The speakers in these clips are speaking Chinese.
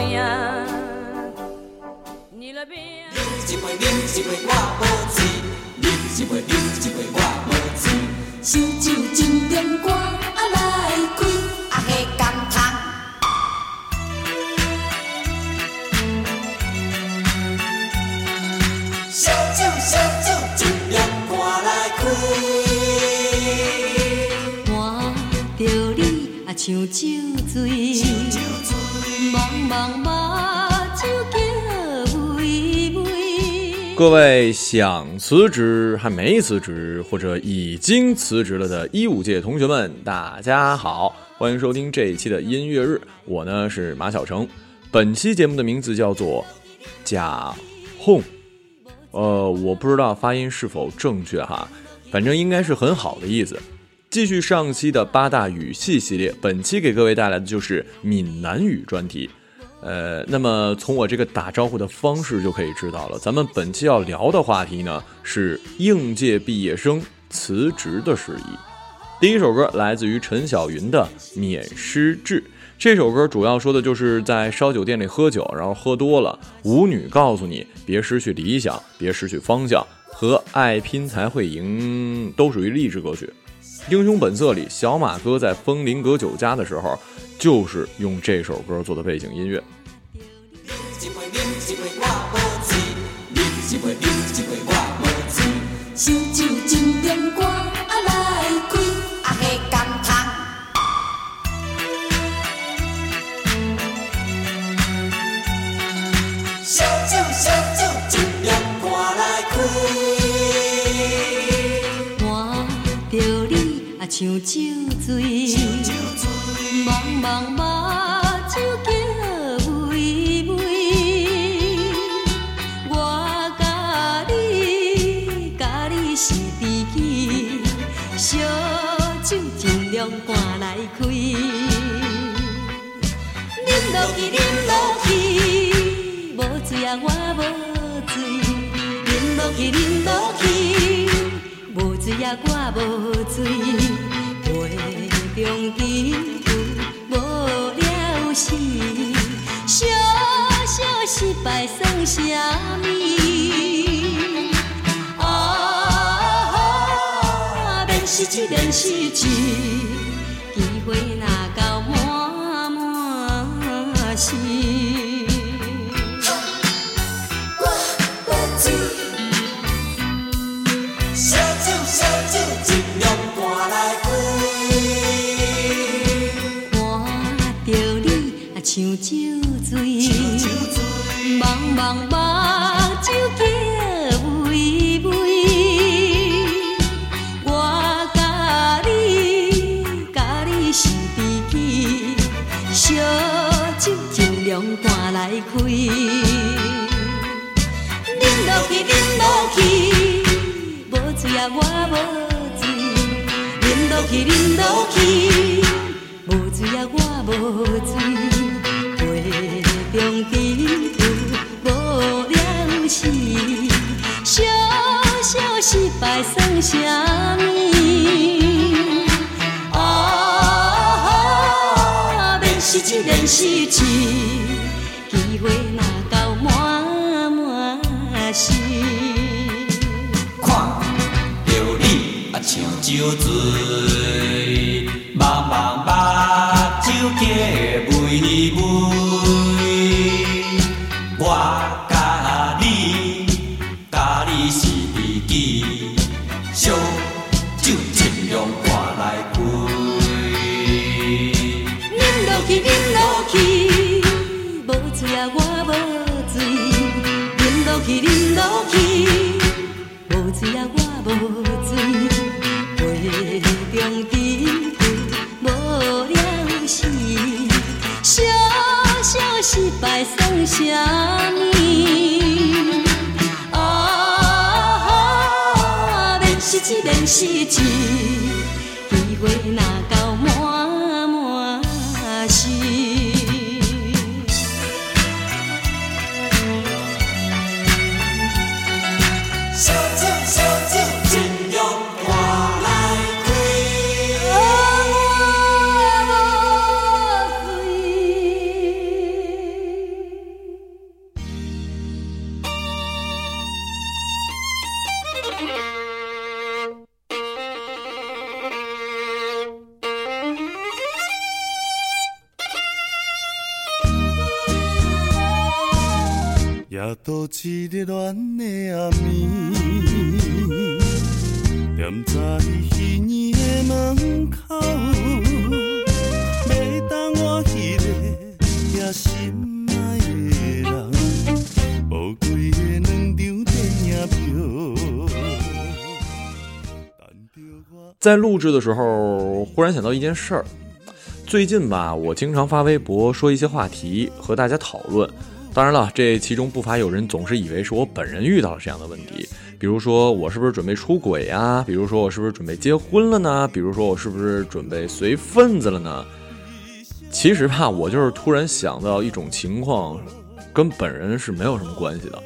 你一杯，你一杯，我无醉。你一杯，你一杯，我无醉。烧酒真甜，肝啊来开啊。烧酒烧酒，来开，看你啊像酒醉。各位想辞职还没辞职，或者已经辞职了的一五届同学们，大家好，欢迎收听这一期的音乐日。我呢是马小成，本期节目的名字叫做《假哄》。呃，我不知道发音是否正确哈，反正应该是很好的意思。继续上期的八大语系系列，本期给各位带来的就是闽南语专题。呃，那么从我这个打招呼的方式就可以知道了，咱们本期要聊的话题呢是应届毕业生辞职的事宜。第一首歌来自于陈小云的《免失志》，这首歌主要说的就是在烧酒店里喝酒，然后喝多了，舞女告诉你别失去理想，别失去方向，和爱拼才会赢都属于励志歌曲。《英雄本色》里，小马哥在枫林阁酒家的时候，就是用这首歌做的背景音乐。一杯饮落去，啉落去，无醉啊，我无醉。啉落去，啉落去，无醉啊，我无醉。杯中饮酒无了时，小小失败算什么？啊，免失志，免失志，机会若到醉，茫茫目睭叫微微。我甲你，甲你是知己，烧酒尽量赶来开。啉落去，啉落去，无醉啊，我无醉。啉落去，啉落去，无醉啊，我无醉。败算什么？啊，免失志，免失志，机会若到满满是。看着你啊，像酒醉，茫茫目行的妹妹，我去，饮落去，无水啊，我无水。杯中甜无了时，小小失败算啥物？啊，免失志，免失志，机会若到夜到一日暖的暗暝，踮在彼年的门口，要等我迄个也心爱的人，无几个两张电影票。在录制的时候，忽然想到一件事儿。最近吧，我经常发微博说一些话题和大家讨论。当然了，这其中不乏有人总是以为是我本人遇到了这样的问题，比如说我是不是准备出轨呀？比如说我是不是准备结婚了呢？比如说我是不是准备随份子了呢？其实吧，我就是突然想到一种情况，跟本人是没有什么关系的。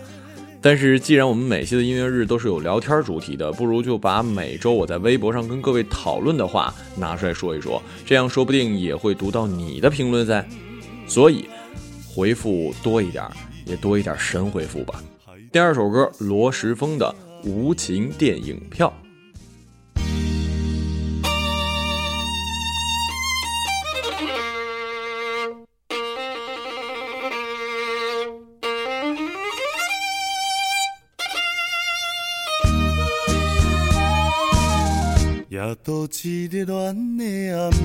但是既然我们每期的音乐日都是有聊天主题的，不如就把每周我在微博上跟各位讨论的话拿出来说一说，这样说不定也会读到你的评论在。所以回复多一点，也多一点神回复吧。第二首歌，罗时丰的《无情电影票》。夜到一日暖的暗暝，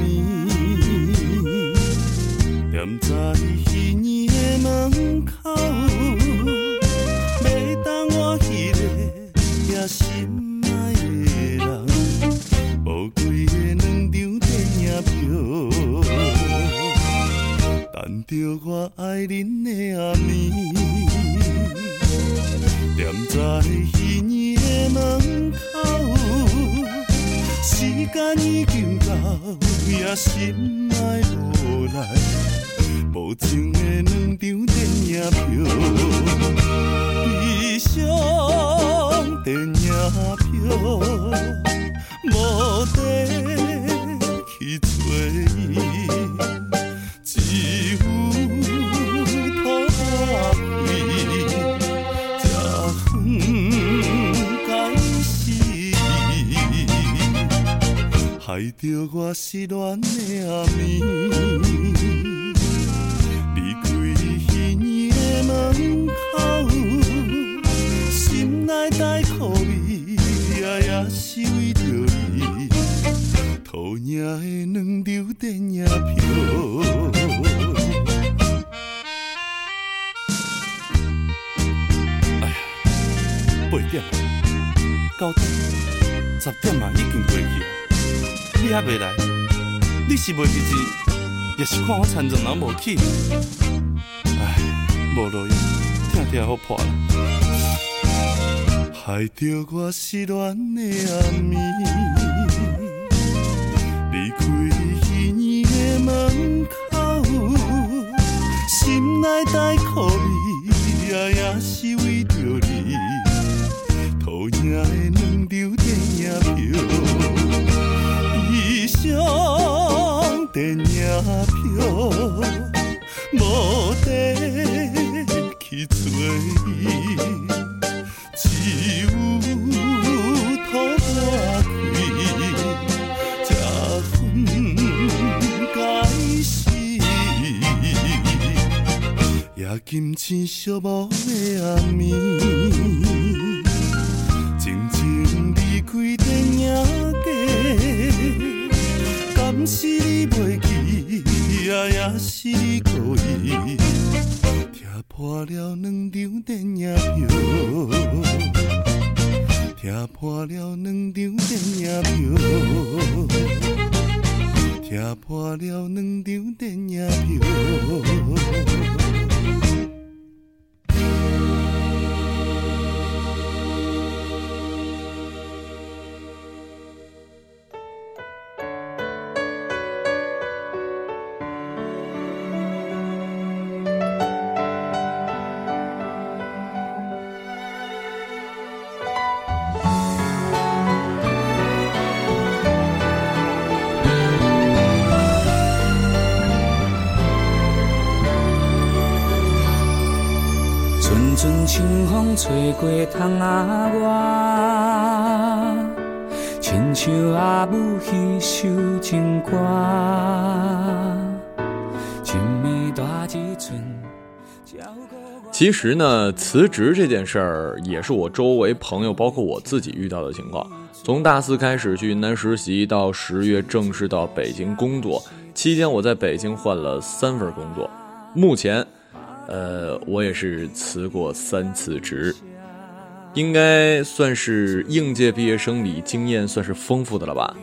踮在门口，要等我迄个也心爱的人，无几个两张电影票，等着我爱恁的暗暝。踮在彼年的门口，时间已经到，也心爱无来，无情的两张电影票，悲伤电影票，无地去找伊，只有土瓦开。这远开始，害着我失恋的暗暝，门口，心内在苦味，也也是为着你，土领的两张电影票。哎呀八点、九点、十点嘛已经过去啊，你还袂来？你是袂记字，也是看我残状人无去？无路用，听听好破啦。害着我失恋的暗暝，离开彼年的门口，心内在苦味，也也是为着你。土领的两张电影票，悲伤电影票，无，花，只有吐半开，才分解心。夜深寂寞的暗暝，静静离开电影街，敢是你袂记啊，还是你故意？破了两张电影票，拆破了两张电影票。拆破了两张电影票。其实呢，辞职这件事儿也是我周围朋友，包括我自己遇到的情况。从大四开始去云南实习，到十月正式到北京工作，期间我在北京换了三份工作。目前，呃，我也是辞过三次职，应该算是应届毕业生里经验算是丰富的了吧。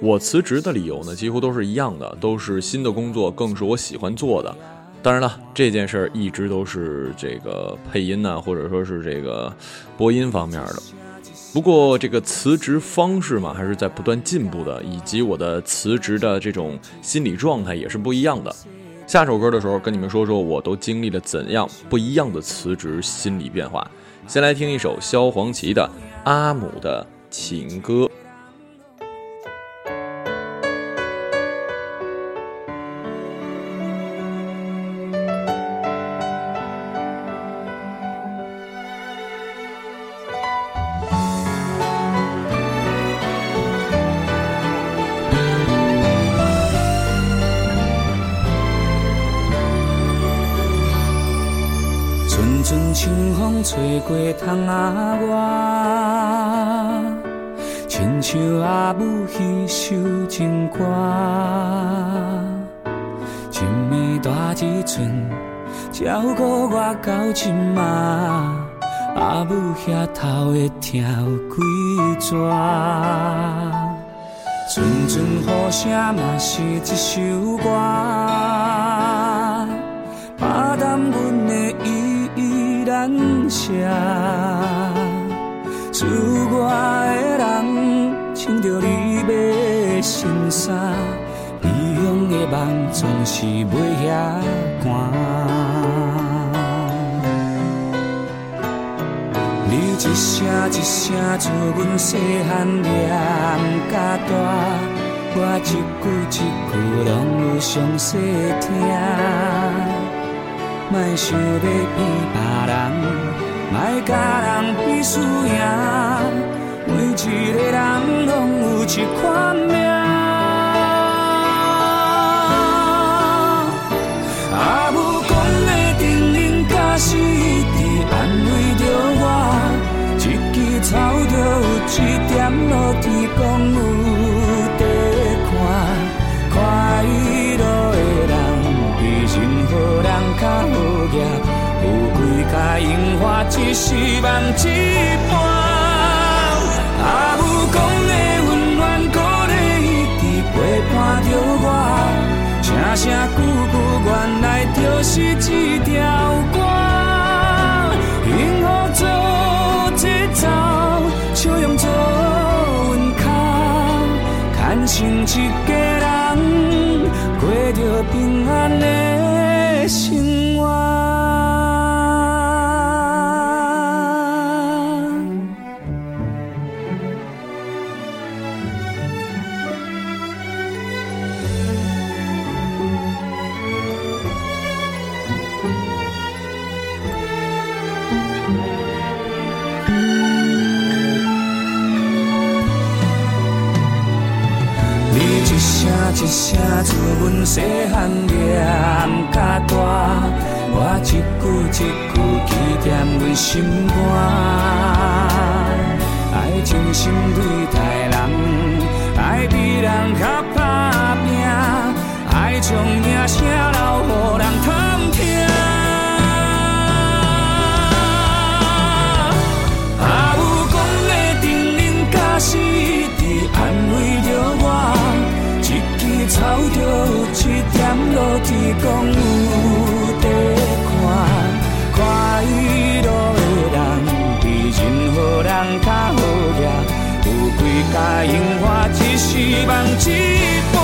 我辞职的理由呢，几乎都是一样的，都是新的工作更是我喜欢做的。当然了，这件事儿一直都是这个配音呐、或者说是这个播音方面的。不过这个辞职方式嘛，还是在不断进步的，以及我的辞职的这种心理状态也是不一样的。下首歌的时候，跟你们说说我都经历了怎样不一样的辞职心理变化。先来听一首萧煌奇的《阿姆的情歌》。吹过窗啊外，亲像阿母迄首情歌。青梅大几寸，照顾我到今嘛，阿母遐头会疼有几逝。阵阵雨声嘛是一首歌，难舍。厝外的人穿着你的新衫，异乡的梦总是袂遐寒。你一声一声做阮细汉念甲大，我一句一句拢有详细听。莫想要比别人，莫甲人比输赢，每一个人拢有一款命。阿母讲的叮咛假是伫安慰着我，一支草就有一点露天讲樱花只是梦一半。阿母讲的温暖鼓励一直陪伴着我。声声句句，原来就是一条歌。幸福做节奏，笑容做阮脚，牵成一阮细汉念甲大，我一句一句记惦阮心肝。爱真心对待人，爱比人较打拼，爱将名声留予人讲有地看，看伊路的人比任何人较好掠，有几甲樱花只是梦一半。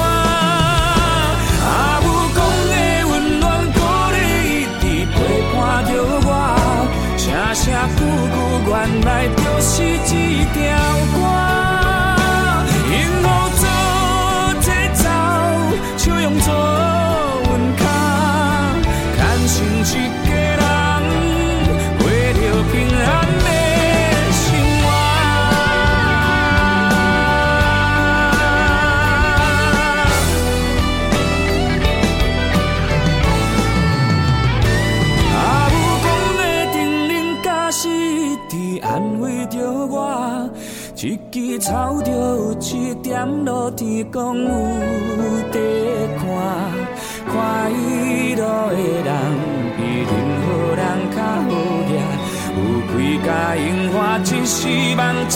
啊，有讲的温暖鼓励，一直陪伴着我。声声句句，原来就是一条讲有地看，看伊路的人比任何人较好掠，有几甲樱花一时梦一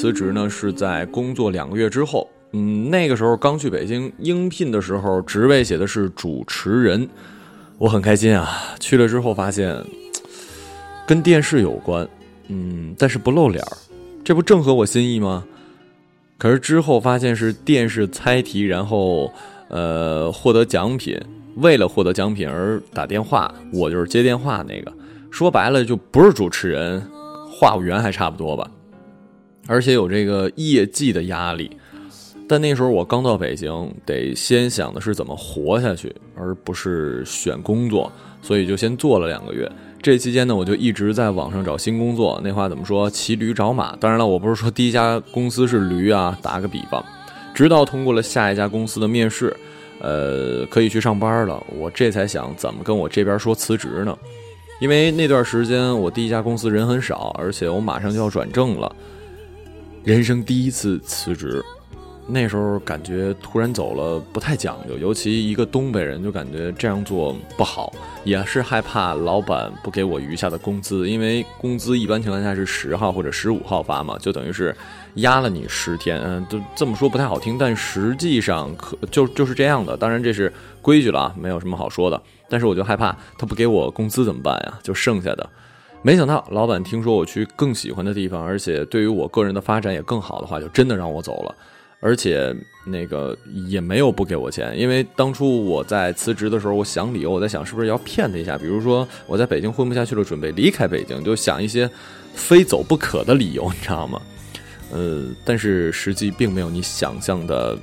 辞职呢是在工作两个月之后，嗯，那个时候刚去北京应聘的时候，职位写的是主持人，我很开心啊。去了之后发现，跟电视有关，嗯，但是不露脸儿，这不正合我心意吗？可是之后发现是电视猜题，然后呃获得奖品，为了获得奖品而打电话，我就是接电话那个，说白了就不是主持人，话务员还差不多吧。而且有这个业绩的压力。但那时候我刚到北京，得先想的是怎么活下去，而不是选工作，所以就先做了两个月。这期间呢，我就一直在网上找新工作。那话怎么说？骑驴找马。当然了，我不是说第一家公司是驴啊，打个比方。直到通过了下一家公司的面试，呃，可以去上班了，我这才想怎么跟我这边说辞职呢？因为那段时间我第一家公司人很少，而且我马上就要转正了，人生第一次辞职。那时候感觉突然走了不太讲究，尤其一个东北人就感觉这样做不好，也是害怕老板不给我余下的工资，因为工资一般情况下是十号或者十五号发嘛，就等于是压了你十天。嗯，都这么说不太好听，但实际上可就就是这样的。当然这是规矩了啊，没有什么好说的。但是我就害怕他不给我工资怎么办呀？就剩下的。没想到老板听说我去更喜欢的地方，而且对于我个人的发展也更好的话，就真的让我走了。而且那个也没有不给我钱，因为当初我在辞职的时候，我想理由，我在想是不是要骗他一下，比如说我在北京混不下去了，准备离开北京，就想一些非走不可的理由，你知道吗？呃，但是实际并没有你想象的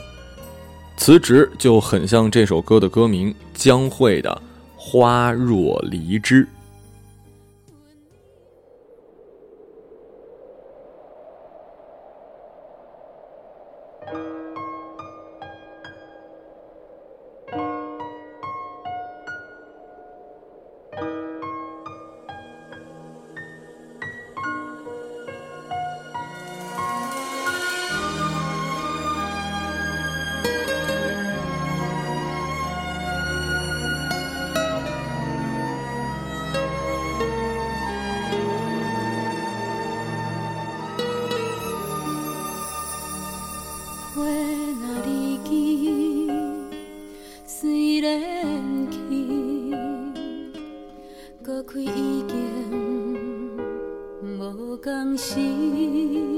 辞职就很像这首歌的歌名江蕙的《花若离枝》。更新。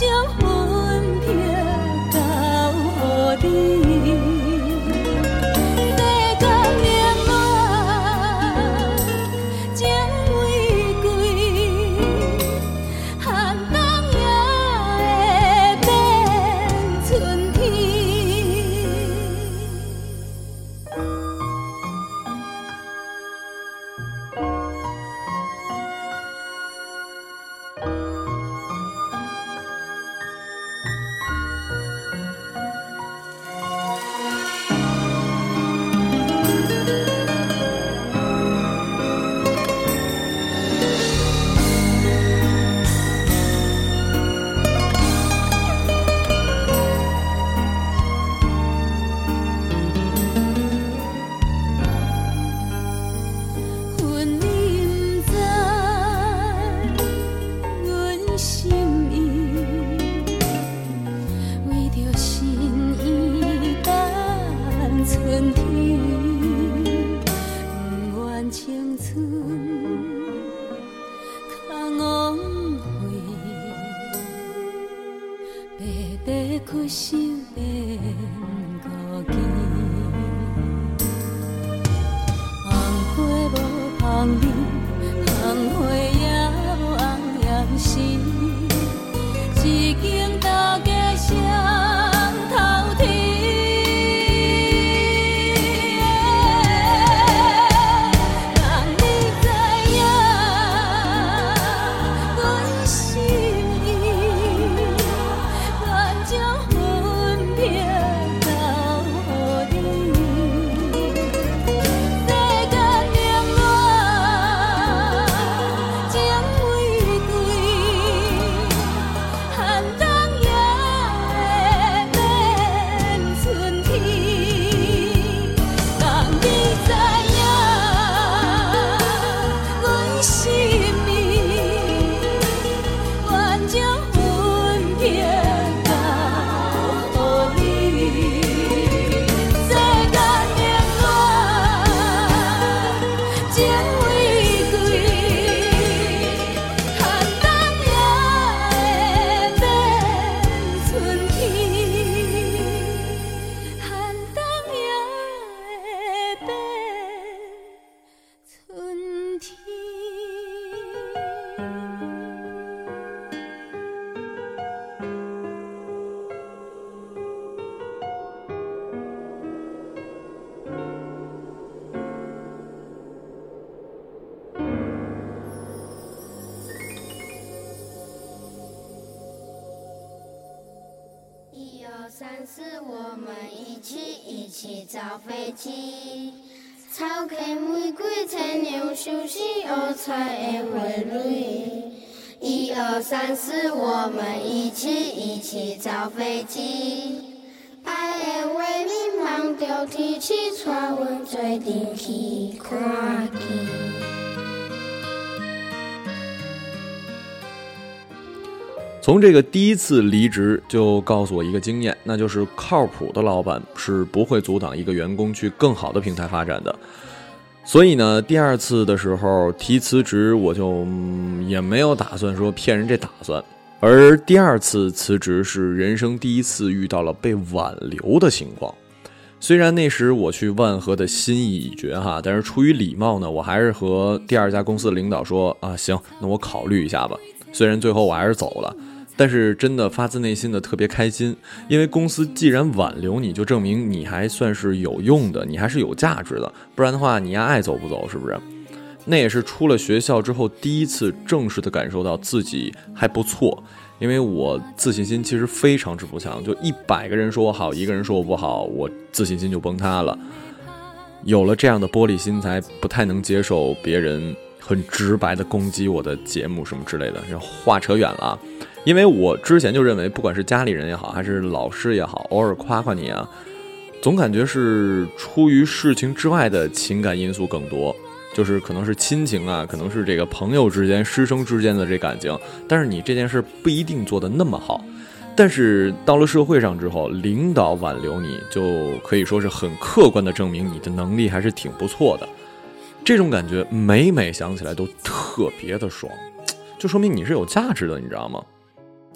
江湖心。飞机。草开玫瑰，千鸟休息，学菜会会蕊。一二三四，我们一起一起造飞机。爱的为民忙着天气，带阮做阵去看见。从这个第一次离职就告诉我一个经验，那就是靠谱的老板是不会阻挡一个员工去更好的平台发展的。所以呢，第二次的时候提辞职，我就、嗯也没有打算说骗人这打算。而第二次辞职是人生第一次遇到了被挽留的情况。虽然那时我去万和的心意已决哈，但是出于礼貌呢，我还是和第二家公司的领导说啊，行，那我考虑一下吧。虽然最后我还是走了，但是真的发自内心的特别开心，因为公司既然挽留你，就证明你还算是有用的，你还是有价值的，不然的话你丫爱走不走，是不是？那也是出了学校之后第一次正式的感受到自己还不错，因为我自信心其实非常之不强，就一百个人说我好，一个人说我不好，我自信心就崩塌了。有了这样的玻璃心，才不太能接受别人很直白的攻击我的节目什么之类的。这话扯远了，因为我之前就认为，不管是家里人也好，还是老师也好，偶尔夸夸你啊，总感觉是出于事情之外的情感因素更多。就是可能是亲情啊，可能是这个朋友之间、师生之间的这感情，但是你这件事不一定做得那么好。但是到了社会上之后，领导挽留你，就可以说是很客观的证明你的能力还是挺不错的。这种感觉每每想起来都特别的爽，就说明你是有价值的，你知道吗？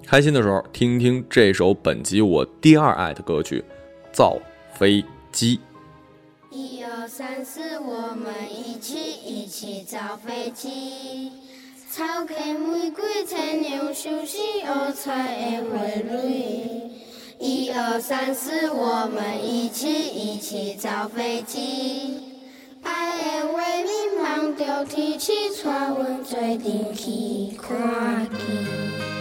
开心的时候听听这首本集我第二爱的歌曲《造飞机》。一二三四，我们一起一起造飞机。草开玫瑰，菜鸟休息，学菜会蕊。一二三四，我们一起一起造飞机。爱的为民忙着天气，带阮做阵去看见。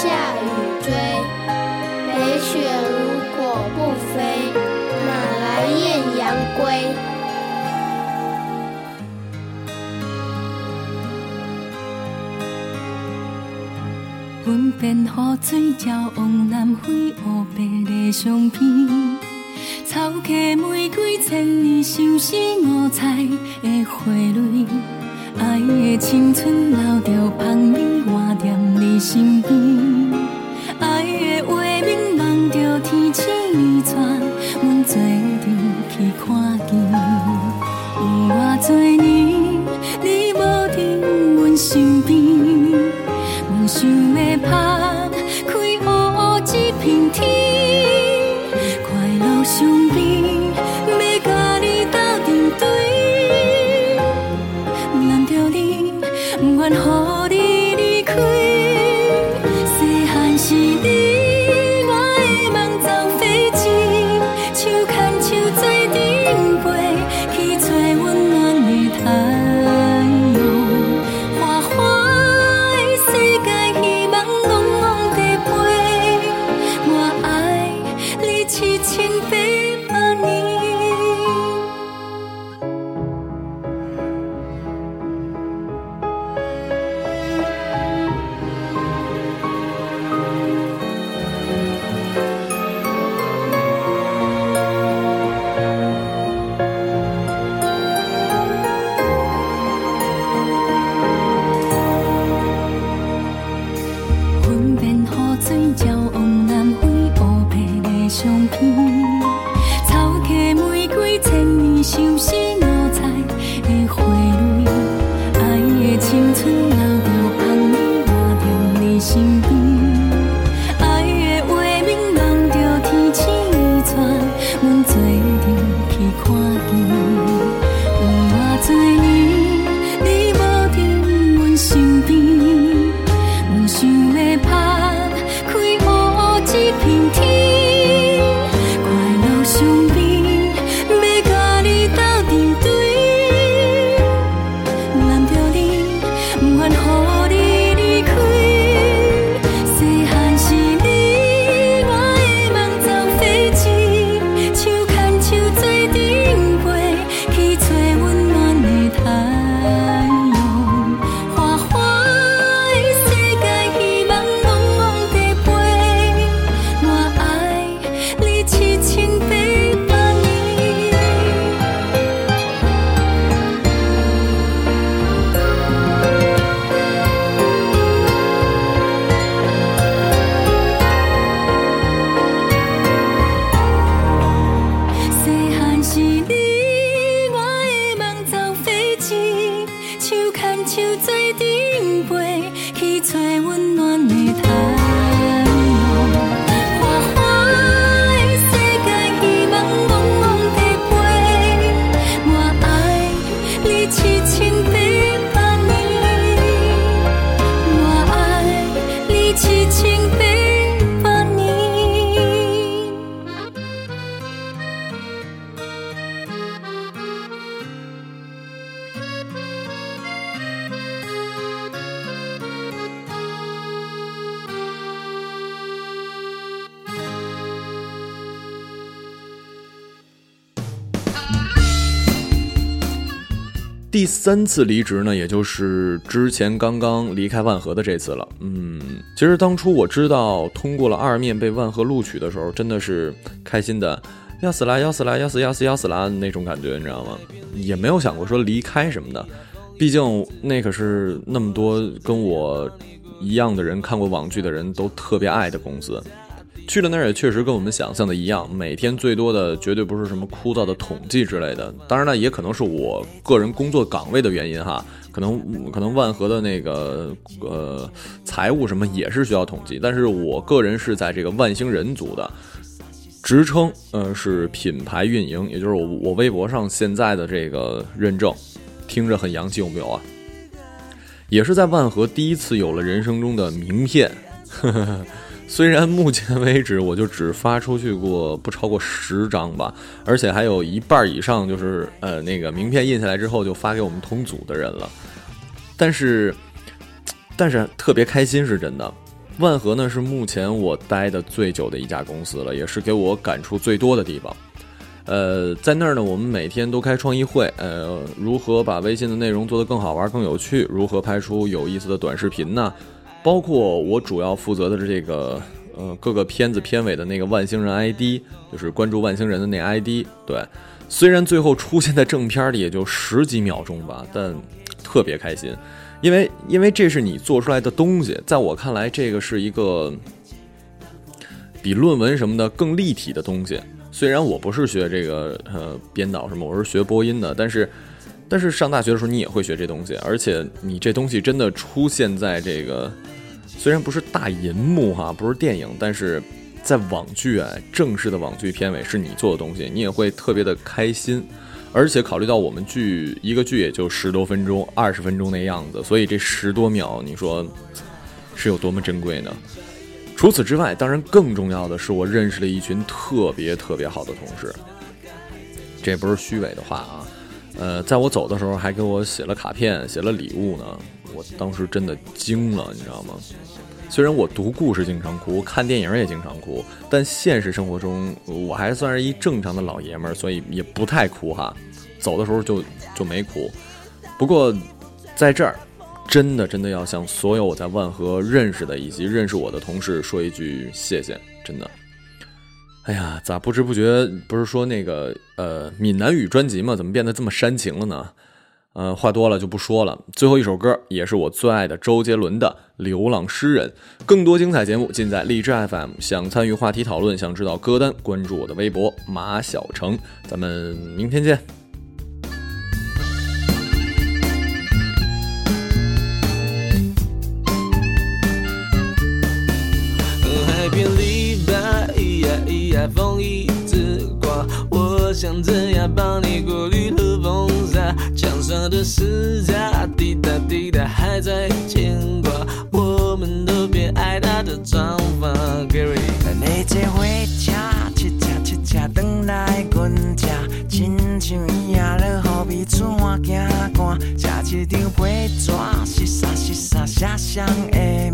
下雨追？北雪如果不飞，哪来艳阳归？阮便雨水照往南飞，黑白的相片。草芥玫瑰，千年相思，五彩的花蕊。爱的青春留着香味，活踮你身边。爱的画面，望着天星，带阮做阵去看见。有偌多年，第三次离职呢，也就是之前刚刚离开万和的这次了。嗯，其实当初我知道通过了二面被万和录取的时候，真的是开心的要死啦要死啦要死要死要死啦那种感觉，你知道吗？也没有想过说离开什么的，毕竟那可是那么多跟我一样的人看过网剧的人都特别爱的公司。去了那儿也确实跟我们想象的一样，每天最多的绝对不是什么枯燥的统计之类的。当然了，也可能是我个人工作岗位的原因哈，可能可能万和的那个呃财务什么也是需要统计，但是我个人是在这个万星人组的，职称呃是品牌运营，也就是我我微博上现在的这个认证，听着很洋气有没有啊？也是在万和第一次有了人生中的名片。呵呵虽然目前为止我就只发出去过不超过十张吧，而且还有一半以上就是呃那个名片印下来之后就发给我们同组的人了，但是但是特别开心是真的。万和呢是目前我待的最久的一家公司了，也是给我感触最多的地方。呃，在那儿呢，我们每天都开创意会，呃，如何把微信的内容做得更好玩、更有趣，如何拍出有意思的短视频呢？包括我主要负责的这个，呃，各个片子片尾的那个万星人 ID，就是关注万星人的那 ID。对，虽然最后出现在正片里也就十几秒钟吧，但特别开心，因为因为这是你做出来的东西，在我看来，这个是一个比论文什么的更立体的东西。虽然我不是学这个呃编导什么，我是学播音的，但是。但是上大学的时候，你也会学这东西，而且你这东西真的出现在这个，虽然不是大银幕哈，不是电影，但是在网剧啊，正式的网剧片尾是你做的东西，你也会特别的开心。而且考虑到我们剧一个剧也就十多分钟、二十分钟那样子，所以这十多秒，你说是有多么珍贵呢？除此之外，当然更重要的是，我认识了一群特别特别好的同事，这不是虚伪的话啊。呃，在我走的时候还给我写了卡片，写了礼物呢。我当时真的惊了，你知道吗？虽然我读故事经常哭，看电影也经常哭，但现实生活中我还算是一正常的老爷们儿，所以也不太哭哈。走的时候就就没哭。不过在这儿，真的真的要向所有我在万和认识的以及认识我的同事说一句谢谢，真的。哎呀，咋不知不觉不是说那个呃闽南语专辑吗？怎么变得这么煽情了呢？呃，话多了就不说了。最后一首歌也是我最爱的周杰伦的《流浪诗人》。更多精彩节目尽在荔枝 FM。想参与话题讨论，想知道歌单，关注我的微博马小成。咱们明天见。我想怎样帮你过滤和风沙？墙上的十字滴答滴答还在牵挂，我们都别爱他的长发。Gary，你这火车，七车七车等来阮家，亲像伊也落雨比出汗惊寒，写一张皮纸，湿沙湿沙写上的